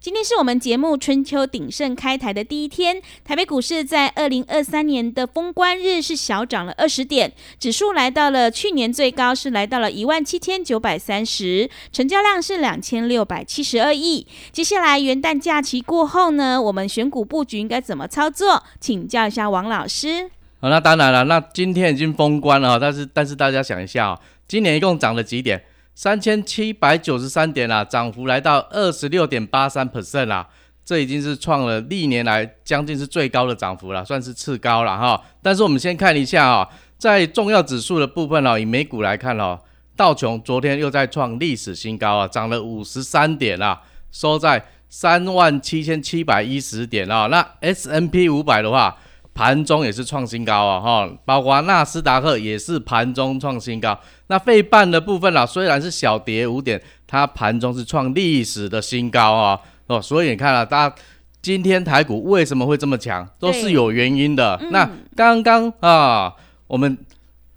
今天是我们节目春秋鼎盛开台的第一天，台北股市在二零二三年的封关日是小涨了二十点，指数来到了去年最高是来到了一万七千九百三十，成交量是两千六百七十二亿。接下来元旦假期过后呢，我们选股布局应该怎么操作？请教一下王老师。好，那当然了，那今天已经封关了，但是但是大家想一下，今年一共涨了几点？三千七百九十三点啦，涨幅来到二十六点八三 percent 啦，这已经是创了历年来将近是最高的涨幅了，算是次高了哈。但是我们先看一下啊，在重要指数的部分哦，以美股来看哦，道琼昨天又在创历史新高啊，涨了五十三点啊，收在三万七千七百一十点啊。那 S N P 五百的话。盘中也是创新高啊，哈，包括纳斯达克也是盘中创新高。那费半的部分啦，虽然是小跌五点，它盘中是创历史的新高啊，哦，所以你看了，大家今天台股为什么会这么强，都是有原因的。那刚刚啊，我们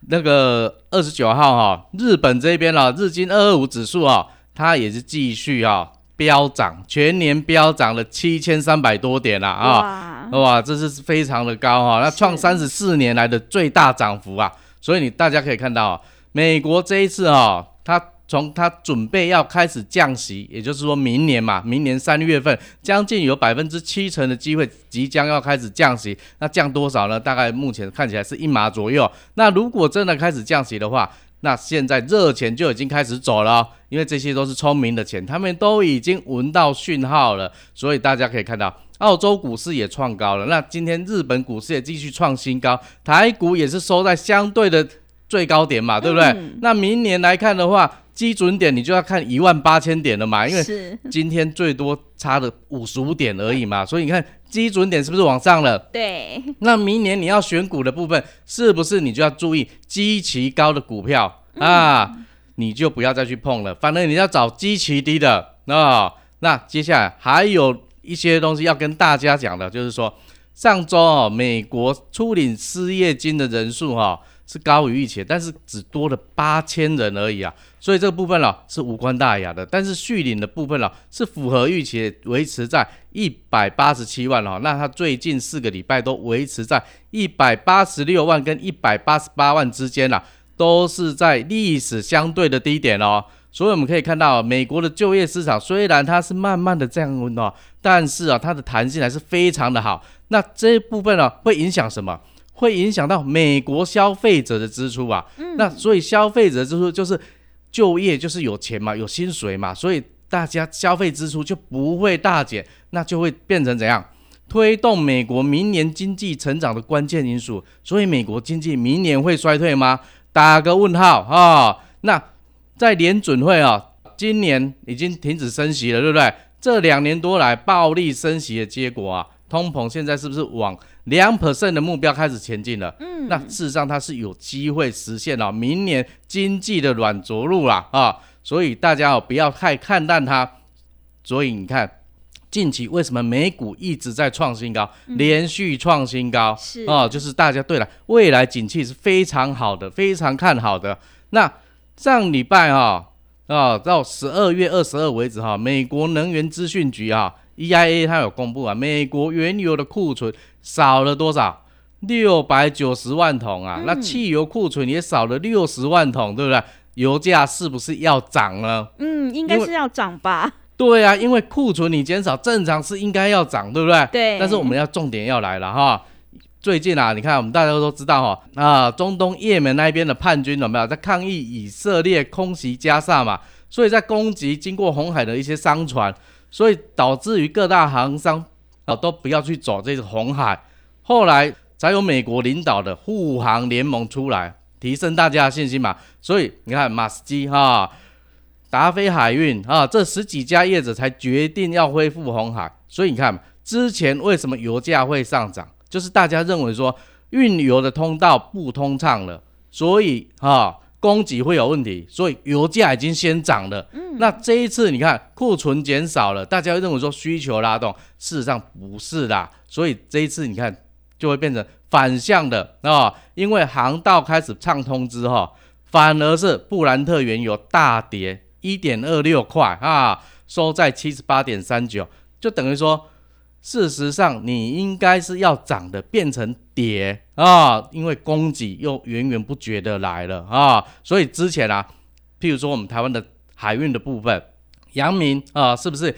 那个二十九号哈，日本这边啊，日经二二五指数啊，它也是继续啊。飙涨，全年飙涨了七千三百多点啦啊！哇，这是非常的高哈，那创三十四年来的最大涨幅啊！所以你大家可以看到，美国这一次哈，它从它准备要开始降息，也就是说明年嘛，明年三月份将近有百分之七成的机会即将要开始降息，那降多少呢？大概目前看起来是一码左右。那如果真的开始降息的话，那现在热钱就已经开始走了，因为这些都是聪明的钱，他们都已经闻到讯号了，所以大家可以看到，澳洲股市也创高了。那今天日本股市也继续创新高，台股也是收在相对的最高点嘛，对不对？那明年来看的话，基准点你就要看一万八千点了嘛，因为今天最多差了五十五点而已嘛，所以你看。基准点是不是往上了？对。那明年你要选股的部分，是不是你就要注意基期高的股票啊？你就不要再去碰了，反正你要找基期低的啊。那接下来还有一些东西要跟大家讲的，就是说上周哦，美国初领失业金的人数哈。是高于预期，但是只多了八千人而已啊，所以这个部分了是无关大雅的。但是续领的部分了是符合预期，维持在一百八十七万哦。那它最近四个礼拜都维持在一百八十六万跟一百八十八万之间啦，都是在历史相对的低点哦。所以我们可以看到，美国的就业市场虽然它是慢慢的降温哦，但是啊，它的弹性还是非常的好。那这一部分呢，会影响什么？会影响到美国消费者的支出啊，那所以消费者支出就是就业就是有钱嘛，有薪水嘛，所以大家消费支出就不会大减，那就会变成怎样？推动美国明年经济成长的关键因素。所以美国经济明年会衰退吗？打个问号啊！那在联准会啊，今年已经停止升息了，对不对？这两年多来暴力升息的结果啊，通膨现在是不是往？两 percent 的目标开始前进了，嗯，那事实上它是有机会实现了明年经济的软着陆啦啊，所以大家哦不要太看淡它。所以你看，近期为什么美股一直在创新高，连续创新高，是啊，就是大家对了，未来景气是非常好的，非常看好的。那上礼拜哈啊到十二月二十二为止哈，美国能源资讯局啊 EIA 它有公布啊，美国原油的库存。少了多少？六百九十万桶啊！那汽油库存也少了六十万桶，对不对？油价是不是要涨了？嗯，应该是要涨吧。对啊，因为库存你减少，正常是应该要涨，对不对？对。但是我们要重点要来了哈。最近啊，你看我们大家都知道哈啊，中东也门那边的叛军有没有在抗议以色列空袭加萨嘛？所以在攻击经过红海的一些商船，所以导致于各大航商啊都不要去走这个红海。后来才有美国领导的护航联盟出来，提升大家的信心嘛。所以你看马斯基哈、达菲海运啊，这十几家业者才决定要恢复红海。所以你看之前为什么油价会上涨，就是大家认为说运油的通道不通畅了，所以啊供给会有问题，所以油价已经先涨了。嗯，那这一次你看库存减少了，大家认为说需求拉动，事实上不是啦。所以这一次你看就会变成反向的啊，因为航道开始畅通之后，反而是布兰特原油大跌一点二六块啊，收在七十八点三九，就等于说。事实上，你应该是要涨的，变成跌啊，因为供给又源源不绝的来了啊，所以之前啊，譬如说我们台湾的海运的部分，阳明啊，是不是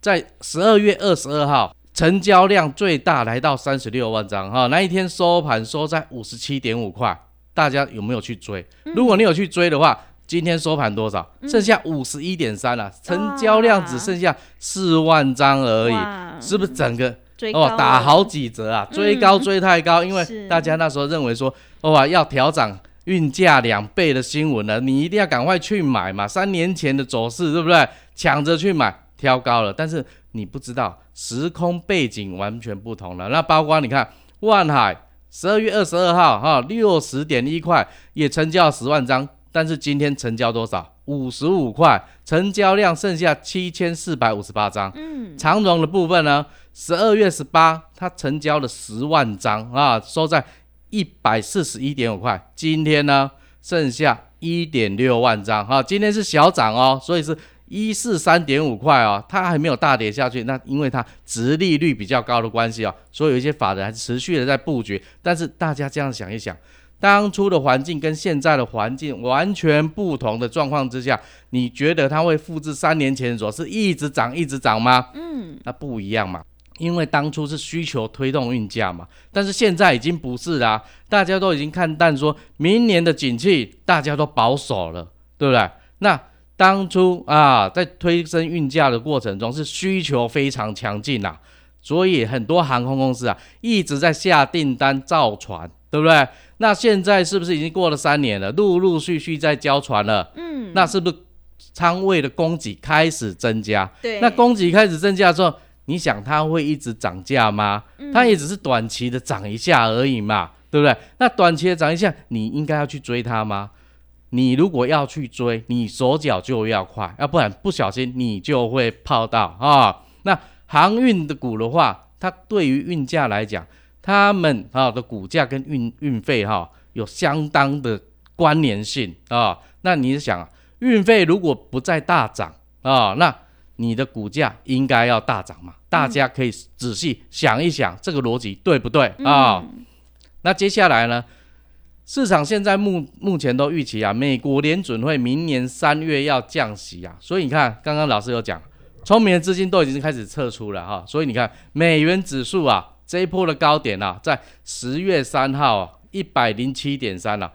在十二月二十二号成交量最大来到三十六万张哈？那一天收盘收在五十七点五块，大家有没有去追？如果你有去追的话。今天收盘多少？剩下五十一点三了，成交量只剩下四万张而已，是不是整个哦打好几折啊？追高 追太高，因为大家那时候认为说哇要调涨运价两倍的新闻了，你一定要赶快去买嘛。三年前的走势对不对？抢着去买，挑高了，但是你不知道时空背景完全不同了。那包括你看万海十二月二十二号哈六十点一块也成交十万张。但是今天成交多少？五十五块，成交量剩下七千四百五十八张。嗯，长荣的部分呢？十二月十八，它成交了十万张啊，收在一百四十一点五块。今天呢，剩下一点六万张啊，今天是小涨哦，所以是一四三点五块哦，它还没有大跌下去。那因为它值利率比较高的关系哦，所以有一些法人还是持续的在布局。但是大家这样想一想。当初的环境跟现在的环境完全不同的状况之下，你觉得它会复制三年前的走势一直涨一直涨吗？嗯，那不一样嘛，因为当初是需求推动运价嘛，但是现在已经不是啦，大家都已经看淡，说明年的景气大家都保守了，对不对？那当初啊，在推升运价的过程中是需求非常强劲呐，所以很多航空公司啊一直在下订单造船，对不对？那现在是不是已经过了三年了？陆陆续续在交船了。嗯，那是不是仓位的供给开始增加？对，那供给开始增加之后，你想它会一直涨价吗？它也只是短期的涨一下而已嘛，对不对？那短期的涨一下，你应该要去追它吗？你如果要去追，你手脚就要快，要不然不小心你就会泡到啊。那航运的股的话，它对于运价来讲。他们啊的股价跟运运费哈有相当的关联性啊，那你想，运费如果不再大涨啊，那你的股价应该要大涨嘛？大家可以仔细想一想，这个逻辑对不对啊？那接下来呢，市场现在目目前都预期啊，美国联准会明年三月要降息啊，所以你看，刚刚老师有讲，聪明的资金都已经开始撤出了哈，所以你看美元指数啊。这一波的高点啊，在十月三号啊，一百零七点三了，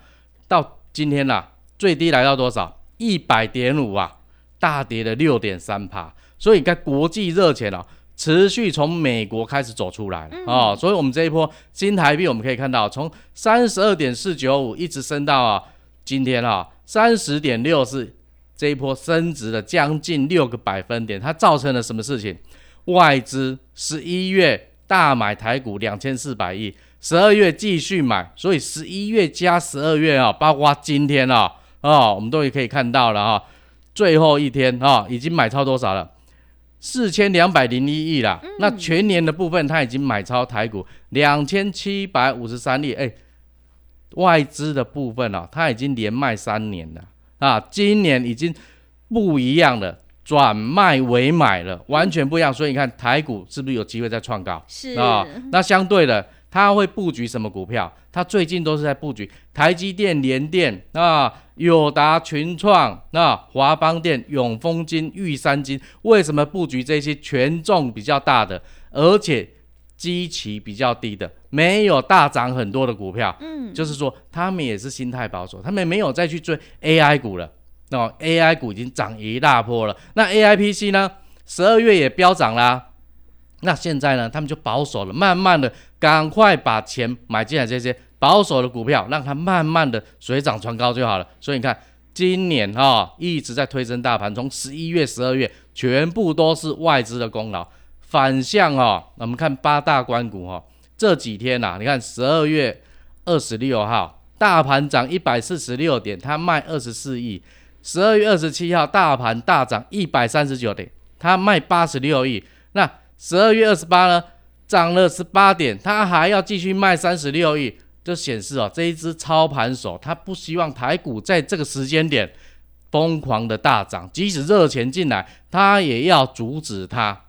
到今天呐，最低来到多少？一百点五啊，大跌了六点三帕。所以，看国际热钱啊，持续从美国开始走出来了啊。所以，我们这一波新台币，我们可以看到，从三十二点四九五一直升到啊，今天啊，三十点六四，这一波升值了将近六个百分点。它造成了什么事情？外资十一月。大买台股两千四百亿，十二月继续买，所以十一月加十二月啊，包括今天啊，啊，我们都也可以看到了啊，最后一天啊，已经买超多少了？四千两百零一亿了。那全年的部分，它已经买超台股两千七百五十三亿。哎，外资的部分啊，它已经连卖三年了啊，今年已经不一样了。转卖为买了，完全不一样。所以你看台股是不是有机会再创高？是啊。那相对的，它会布局什么股票？它最近都是在布局台积电、联电啊、友达、群创、那华邦电、永丰金、玉山金。为什么布局这些权重比较大的，而且基期比较低的，没有大涨很多的股票？嗯，就是说他们也是心态保守，他们没有再去追 AI 股了。那 AI 股已经涨一大波了。那 AIPC 呢，十二月也飙涨啦。那现在呢，他们就保守了，慢慢的赶快把钱买进来这些保守的股票，让它慢慢的水涨船高就好了。所以你看，今年哈一直在推升大盘，从十一月、十二月全部都是外资的功劳。反向哦，我们看八大关股哦，这几天呐，你看十二月二十六号大盘涨一百四十六点，它卖二十四亿；十二月二十七号大盘大涨一百三十九点，它卖八十六亿。那十二月二十八呢，涨了十八点，它还要继续卖三十六亿，就显示哦，这一只操盘手他不希望台股在这个时间点疯狂的大涨，即使热钱进来，他也要阻止它。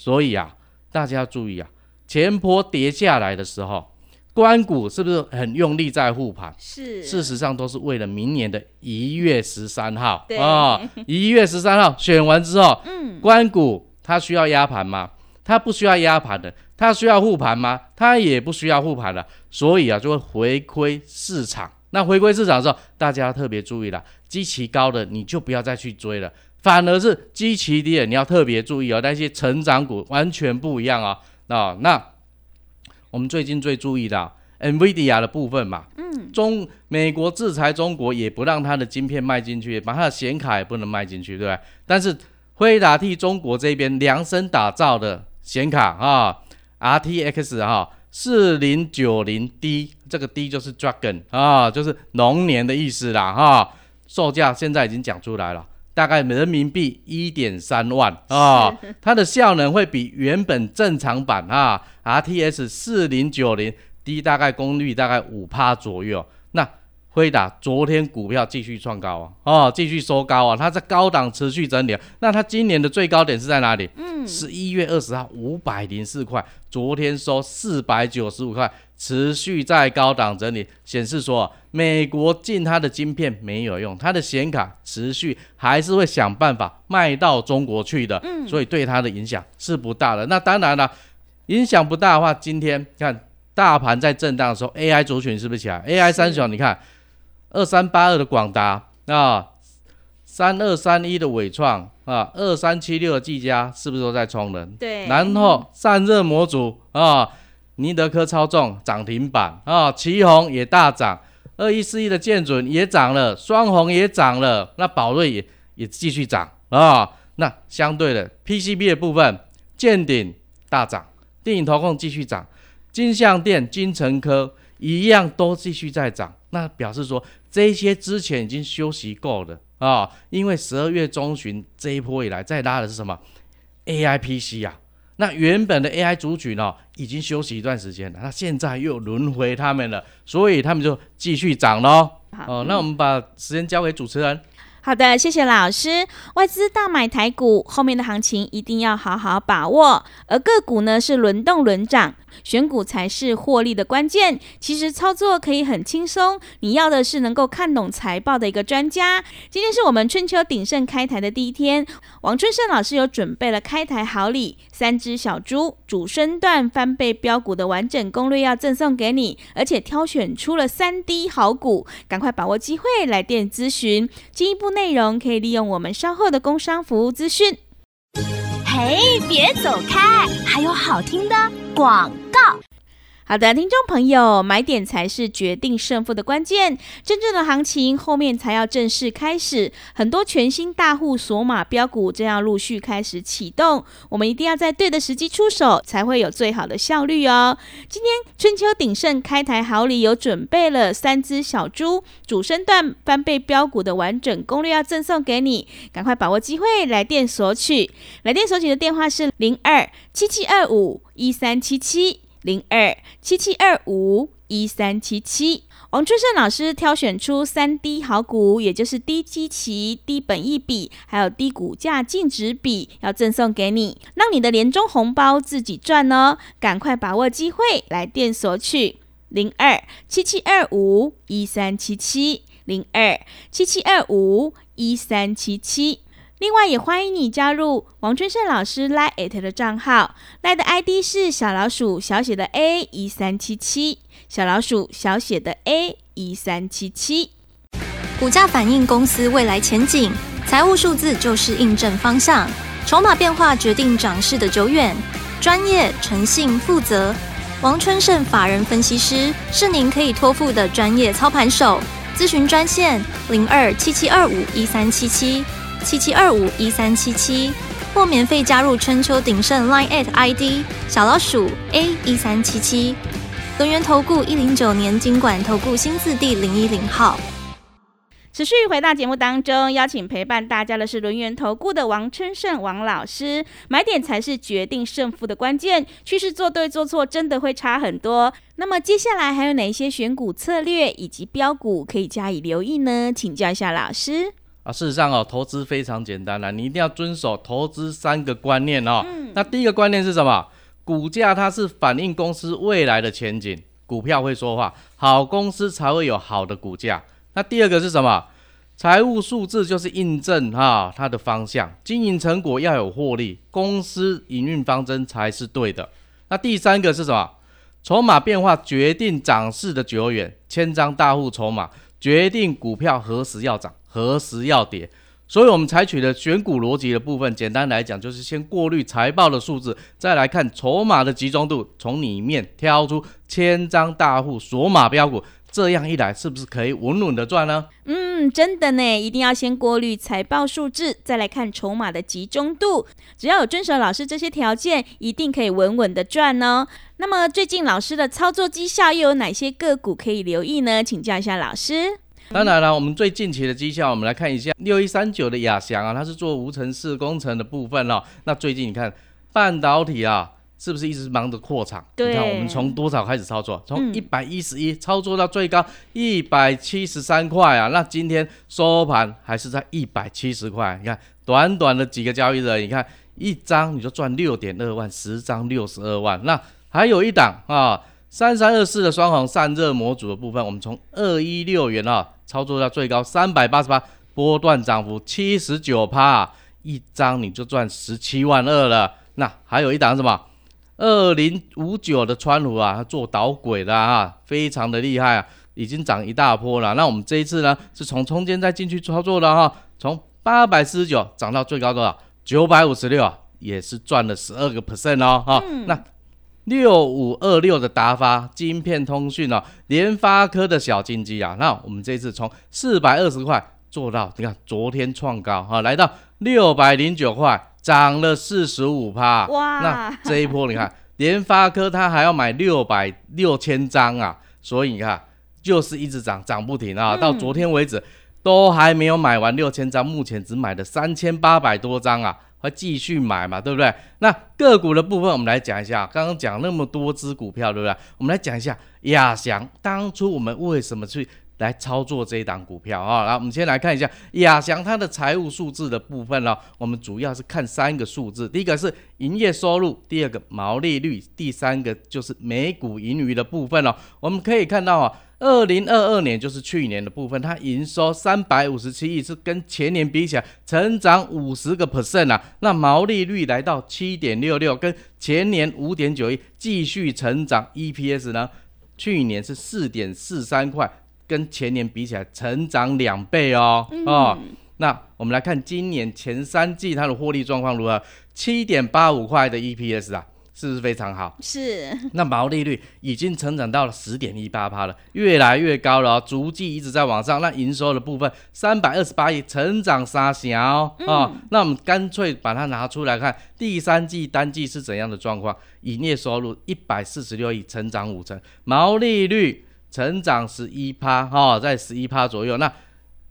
所以啊，大家要注意啊，前坡跌下来的时候，关谷是不是很用力在护盘？是，事实上都是为了明年的一月十三号啊，一月十三号选完之后，嗯，关谷它需要压盘吗？它不需要压盘的，它需要护盘吗？它也不需要护盘了，所以啊，就会回归市场。那回归市场的时候，大家特别注意了，基期高的你就不要再去追了。反而是基期低的，你要特别注意哦。那些成长股完全不一样啊。那那我们最近最注意的 NVIDIA 的部分嘛，嗯，中美国制裁中国，也不让它的晶片卖进去，把它的显卡也不能卖进去，对不对？但是辉达替中国这边量身打造的显卡啊，RTX 哈四零九零 D，这个 D 就是 Dragon 啊，就是龙年的意思啦哈。售价现在已经讲出来了。大概人民币一点三万啊，它的效能会比原本正常版啊 R T S 四零九零低，大概功率大概五帕左右。那辉达昨天股票继续创高啊，哦，继续收高啊，它在高档持续整理。那它今年的最高点是在哪里？嗯，十一月二十号五百零四块，昨天收四百九十五块。持续在高档整理，显示说美国进它的晶片没有用，它的显卡持续还是会想办法卖到中国去的，嗯，所以对它的影响是不大的。那当然了，影响不大的话，今天看大盘在震荡的时候，AI 族群是不是起来？AI 三雄，你看二三八二的广达啊，三二三一的伟创啊，二三七六的技嘉是不是都在冲人？对，然后散热模组啊。尼德科超重涨停板啊，旗宏也大涨，二一四一的建准也涨了，双红也涨了，那宝瑞也也继续涨啊。那相对的 PCB 的部分，建鼎大涨，电影投控继续涨，金相电、金城科一样都继续在涨。那表示说这些之前已经休息够了啊，因为十二月中旬这一波以来再拉的是什么 AIPC 啊？那原本的 AI 族群哦，已经休息一段时间了，那现在又轮回他们了，所以他们就继续涨喽。哦，那我们把时间交给主持人。好的，谢谢老师。外资大买台股，后面的行情一定要好好把握。而个股呢是轮动轮涨，选股才是获利的关键。其实操作可以很轻松，你要的是能够看懂财报的一个专家。今天是我们春秋鼎盛开台的第一天，王春盛老师有准备了开台好礼，三只小猪主升段翻倍标股的完整攻略要赠送给你，而且挑选出了三滴好股，赶快把握机会来电咨询进一步。内容可以利用我们稍后的工商服务资讯。嘿，别走开，还有好听的广告。好的，听众朋友，买点才是决定胜负的关键。真正的行情后面才要正式开始，很多全新大户索马标股正要陆续开始启动。我们一定要在对的时机出手，才会有最好的效率哦。今天春秋鼎盛开台好礼有准备了三只小猪主升段翻倍标股的完整攻略要赠送给你，赶快把握机会来电索取。来电索取的电话是零二七七二五一三七七。零二七七二五一三七七，王春盛老师挑选出三低好股，也就是低基期、低本益比，还有低股价净值比，要赠送给你，让你的年终红包自己赚哦！赶快把握机会，来电索取零二七七二五一三七七零二七七二五一三七七。另外，也欢迎你加入王春盛老师 Line 的账号 li 的 ID 是小老鼠小写的 A 一三七七，小老鼠小写的 A 一三七七。股价反映公司未来前景，财务数字就是印证方向。筹码变化决定涨势的久远。专业、诚信、负责，王春盛法人分析师是您可以托付的专业操盘手。咨询专线零二七七二五一三七七七七二五一三七七，或免费加入春秋鼎盛 Line at ID 小老鼠 A 一三七七。轮源投顾一零九年经管投顾新字第零一零号。持续回到节目当中，邀请陪伴大家的是轮源投顾的王春盛王老师。买点才是决定胜负的关键，趋势做对做错真的会差很多。那么接下来还有哪些选股策略以及标股可以加以留意呢？请教一下老师。啊，事实上哦，投资非常简单啦，你一定要遵守投资三个观念哦。嗯。那第一个观念是什么？股价它是反映公司未来的前景，股票会说话，好公司才会有好的股价。那第二个是什么？财务数字就是印证哈它的方向，经营成果要有获利，公司营运方针才是对的。那第三个是什么？筹码变化决定涨势的久远，千张大户筹码决定股票何时要涨，何时要跌。所以，我们采取的选股逻辑的部分，简单来讲，就是先过滤财报的数字，再来看筹码的集中度，从里面挑出千张大户锁码标股。这样一来，是不是可以稳稳的赚呢？嗯，真的呢，一定要先过滤财报数字，再来看筹码的集中度。只要有遵守老师这些条件，一定可以稳稳的赚哦。那么最近老师的操作绩效又有哪些个股可以留意呢？请教一下老师。当然了，我们最近期的绩效，我们来看一下六一三九的亚翔啊，它是做无尘室工程的部分哦。那最近你看半导体啊。是不是一直忙着扩厂？你看我们从多少开始操作？从一百一十一操作到最高一百七十三块啊！那今天收盘还是在一百七十块。你看短短的几个交易日，你看一张你就赚六点二万，十张六十二万。那还有一档啊，三三二四的双黄散热模组的部分，我们从二一六元啊操作到最高三百八十八，波段涨幅七十九趴，一张你就赚十七万二了。那还有一档什么？二零五九的川鲁啊，做导轨的啊，非常的厉害啊，已经涨一大波了。那我们这一次呢，是从中间再进去操作的哈，从八百四十九涨到最高多少？九百五十六啊，也是赚了十二个 percent 哦哈。那六五二六的达发晶片通讯哦，联发科的小金鸡啊，那我们这次从四百二十块做到，你看昨天创高哈，来到六百零九块。涨了四十五趴，哇！那这一波你看，联发科它还要买六百六千张啊，所以你看就是一直涨，涨不停啊。到昨天为止都还没有买完六千张，目前只买了三千八百多张啊，会继续买嘛，对不对？那个股的部分我们来讲一下，刚刚讲那么多只股票，对不对？我们来讲一下亚翔，当初我们为什么去？来操作这一档股票啊，来，我们先来看一下亚翔它的财务数字的部分了。我们主要是看三个数字，第一个是营业收入，第二个毛利率，第三个就是每股盈余的部分了。我们可以看到啊，二零二二年就是去年的部分，它营收三百五十七亿，是跟前年比起来成长五十个 percent 啊。那毛利率来到七点六六，跟前年五点九一继续成长。EPS 呢，去年是四点四三块。跟前年比起来，成长两倍哦哦。那我们来看今年前三季它的获利状况如何？七点八五块的 EPS 啊。是不是非常好？是。那毛利率已经成长到了十点一八趴了，越来越高了，哦逐季一直在往上。那营收的部分三百二十八亿，成长三小啊。那我们干脆把它拿出来看，第三季单季是怎样的状况？营业收入一百四十六亿，成长五成，毛利率。成长十一趴哈，在十一趴左右。那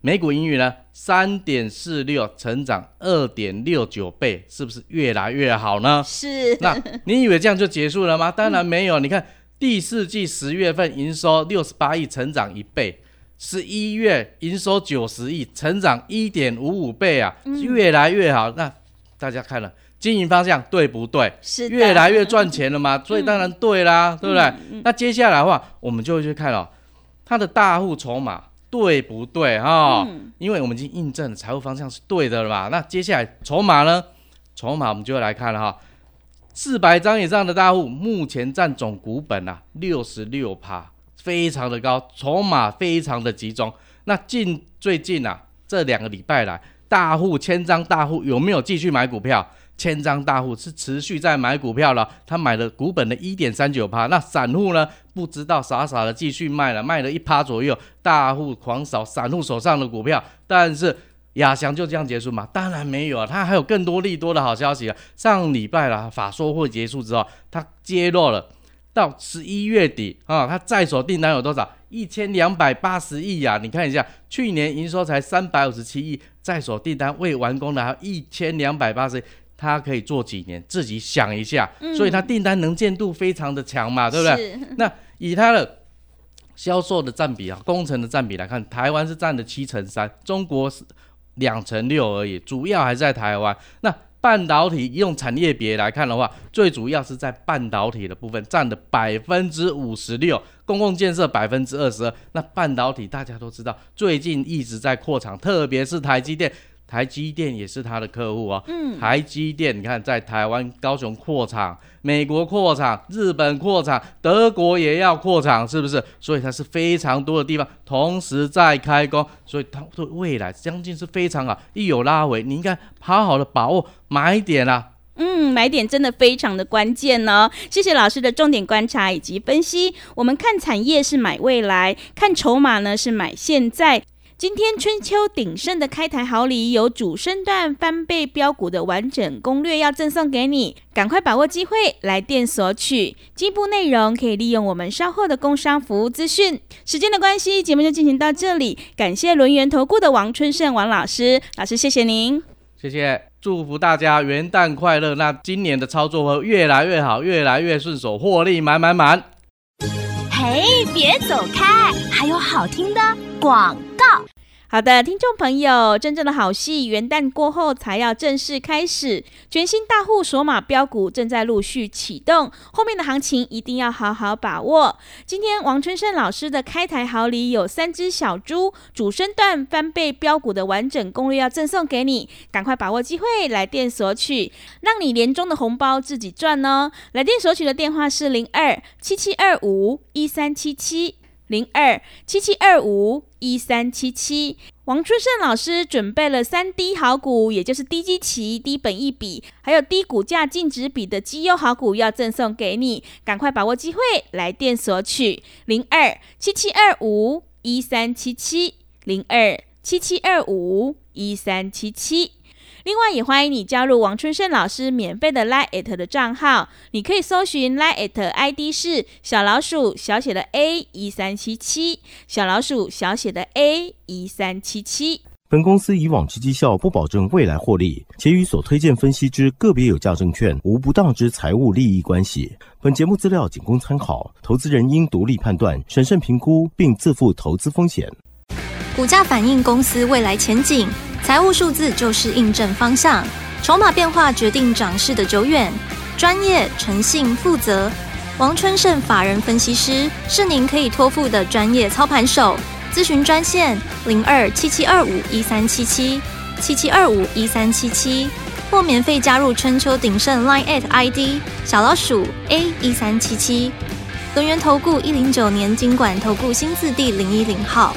美股英语呢？三点四六，成长二点六九倍，是不是越来越好呢？是。那你以为这样就结束了吗？当然没有。你看第四季十月份营收六十八亿，成长一倍；十一月营收九十亿，成长一点五五倍啊，越来越好。那大家看了。经营方向对不对？是越来越赚钱了嘛？所以当然对啦，对不对？那接下来的话，我们就会去看哦，它的大户筹码对不对哈？因为我们已经印证了财务方向是对的了嘛。那接下来筹码呢？筹码我们就会来看了哈，四百张以上的大户目前占总股本啊六十六趴，非常的高，筹码非常的集中。那近最近啊，这两个礼拜来，大户千张大户有没有继续买股票？千张大户是持续在买股票了，他买了股本的一点三九趴。那散户呢？不知道傻傻的继续卖了，卖了一趴左右。大户狂扫散户手上的股票，但是亚翔就这样结束吗？当然没有啊，他还有更多利多的好消息啊。上礼拜啦，法说会结束之后，他揭露了到十一月底啊，他在手订单有多少？一千两百八十亿呀！你看一下，去年营收才三百五十七亿，在手订单未完工的还有一千两百八十亿。它可以做几年？自己想一下。所以它订单能见度非常的强嘛，对不对？那以它的销售的占比啊，工程的占比来看，台湾是占了七成三，中国是两成六而已，主要还是在台湾。那半导体用产业别来看的话，最主要是在半导体的部分占的百分之五十六，公共建设百分之二十二。那半导体大家都知道，最近一直在扩厂，特别是台积电。台积电也是他的客户哦。嗯，台积电，你看在台湾高雄扩厂，美国扩厂，日本扩厂，德国也要扩厂，是不是？所以它是非常多的地方同时在开工，所以它对未来将近是非常好。一有拉回，你应该好好的把握买点啦。嗯，买点真的非常的关键呢。谢谢老师的重点观察以及分析。我们看产业是买未来，看筹码呢是买现在。今天春秋鼎盛的开台好礼，有主升段翻倍标股的完整攻略要赠送给你，赶快把握机会来电索取。进一步内容可以利用我们稍后的工商服务资讯。时间的关系，节目就进行到这里。感谢轮圆投顾的王春盛王老师，老师谢谢您，谢谢，祝福大家元旦快乐。那今年的操作会越来越好，越来越顺手，获利满满满。嘿，别走开，还有好听的广告。好的，听众朋友，真正的好戏元旦过后才要正式开始，全新大户索马标股正在陆续启动，后面的行情一定要好好把握。今天王春盛老师的开台好礼有三只小猪主升段翻倍标股的完整攻略要赠送给你，赶快把握机会来电索取，让你年终的红包自己赚哦。来电索取的电话是零二七七二五一三七七。零二七七二五一三七七，王春盛老师准备了三低好股，也就是低基期、低本益比，还有低股价净值比的绩优好股，要赠送给你，赶快把握机会，来电索取。零二七七二五一三七七，零二七七二五一三七七。另外，也欢迎你加入王春生老师免费的 Line 的账号，你可以搜寻 Line ID 是小老鼠小写的 A 一三七七，小老鼠小写的 A 一三七七。本公司以往之绩效不保证未来获利，且与所推荐分析之个别有价证券无不当之财务利益关系。本节目资料仅供参考，投资人应独立判断、审慎评估，并自负投资风险。股价反映公司未来前景。财务数字就是印证方向，筹码变化决定涨势的久远。专业、诚信、负责，王春盛法人分析师是您可以托付的专业操盘手。咨询专线零二七七二五一三七七七七二五一三七七，或免费加入春秋鼎盛 Line at ID 小老鼠 A 一三七七。轮源投顾一零九年经管投顾新字第零一零号。